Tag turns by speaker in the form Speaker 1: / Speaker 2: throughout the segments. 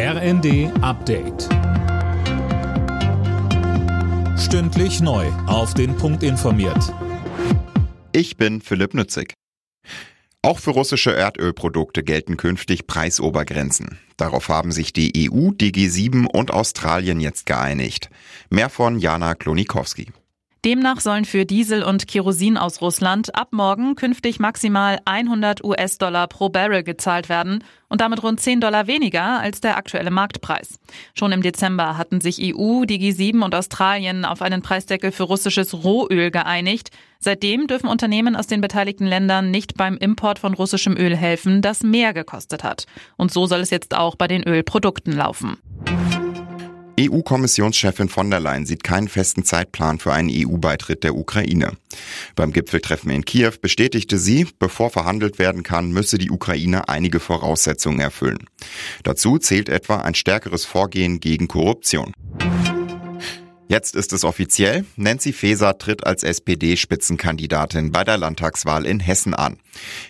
Speaker 1: RND Update. Stündlich neu. Auf den Punkt informiert.
Speaker 2: Ich bin Philipp Nützig. Auch für russische Erdölprodukte gelten künftig Preisobergrenzen. Darauf haben sich die EU, die G7 und Australien jetzt geeinigt. Mehr von Jana Klonikowski.
Speaker 3: Demnach sollen für Diesel und Kerosin aus Russland ab morgen künftig maximal 100 US-Dollar pro Barrel gezahlt werden und damit rund 10 Dollar weniger als der aktuelle Marktpreis. Schon im Dezember hatten sich EU, die G7 und Australien auf einen Preisdeckel für russisches Rohöl geeinigt. Seitdem dürfen Unternehmen aus den beteiligten Ländern nicht beim Import von russischem Öl helfen, das mehr gekostet hat. Und so soll es jetzt auch bei den Ölprodukten laufen.
Speaker 2: EU-Kommissionschefin von der Leyen sieht keinen festen Zeitplan für einen EU-Beitritt der Ukraine. Beim Gipfeltreffen in Kiew bestätigte sie, bevor verhandelt werden kann, müsse die Ukraine einige Voraussetzungen erfüllen. Dazu zählt etwa ein stärkeres Vorgehen gegen Korruption. Jetzt ist es offiziell. Nancy Faeser tritt als SPD-Spitzenkandidatin bei der Landtagswahl in Hessen an.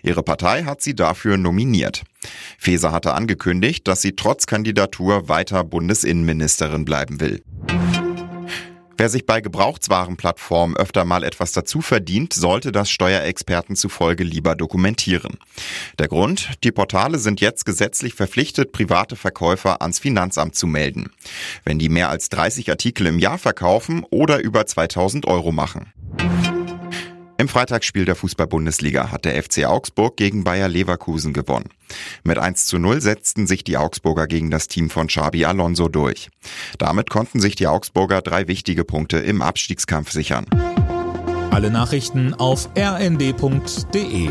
Speaker 2: Ihre Partei hat sie dafür nominiert. Faeser hatte angekündigt, dass sie trotz Kandidatur weiter Bundesinnenministerin bleiben will. Wer sich bei Gebrauchtwarenplattformen öfter mal etwas dazu verdient, sollte das Steuerexperten zufolge lieber dokumentieren. Der Grund? Die Portale sind jetzt gesetzlich verpflichtet, private Verkäufer ans Finanzamt zu melden. Wenn die mehr als 30 Artikel im Jahr verkaufen oder über 2000 Euro machen. Im Freitagsspiel der Fußball-Bundesliga hat der FC Augsburg gegen Bayer Leverkusen gewonnen. Mit 1 zu 0 setzten sich die Augsburger gegen das Team von Xabi Alonso durch. Damit konnten sich die Augsburger drei wichtige Punkte im Abstiegskampf sichern.
Speaker 1: Alle Nachrichten auf rnd.de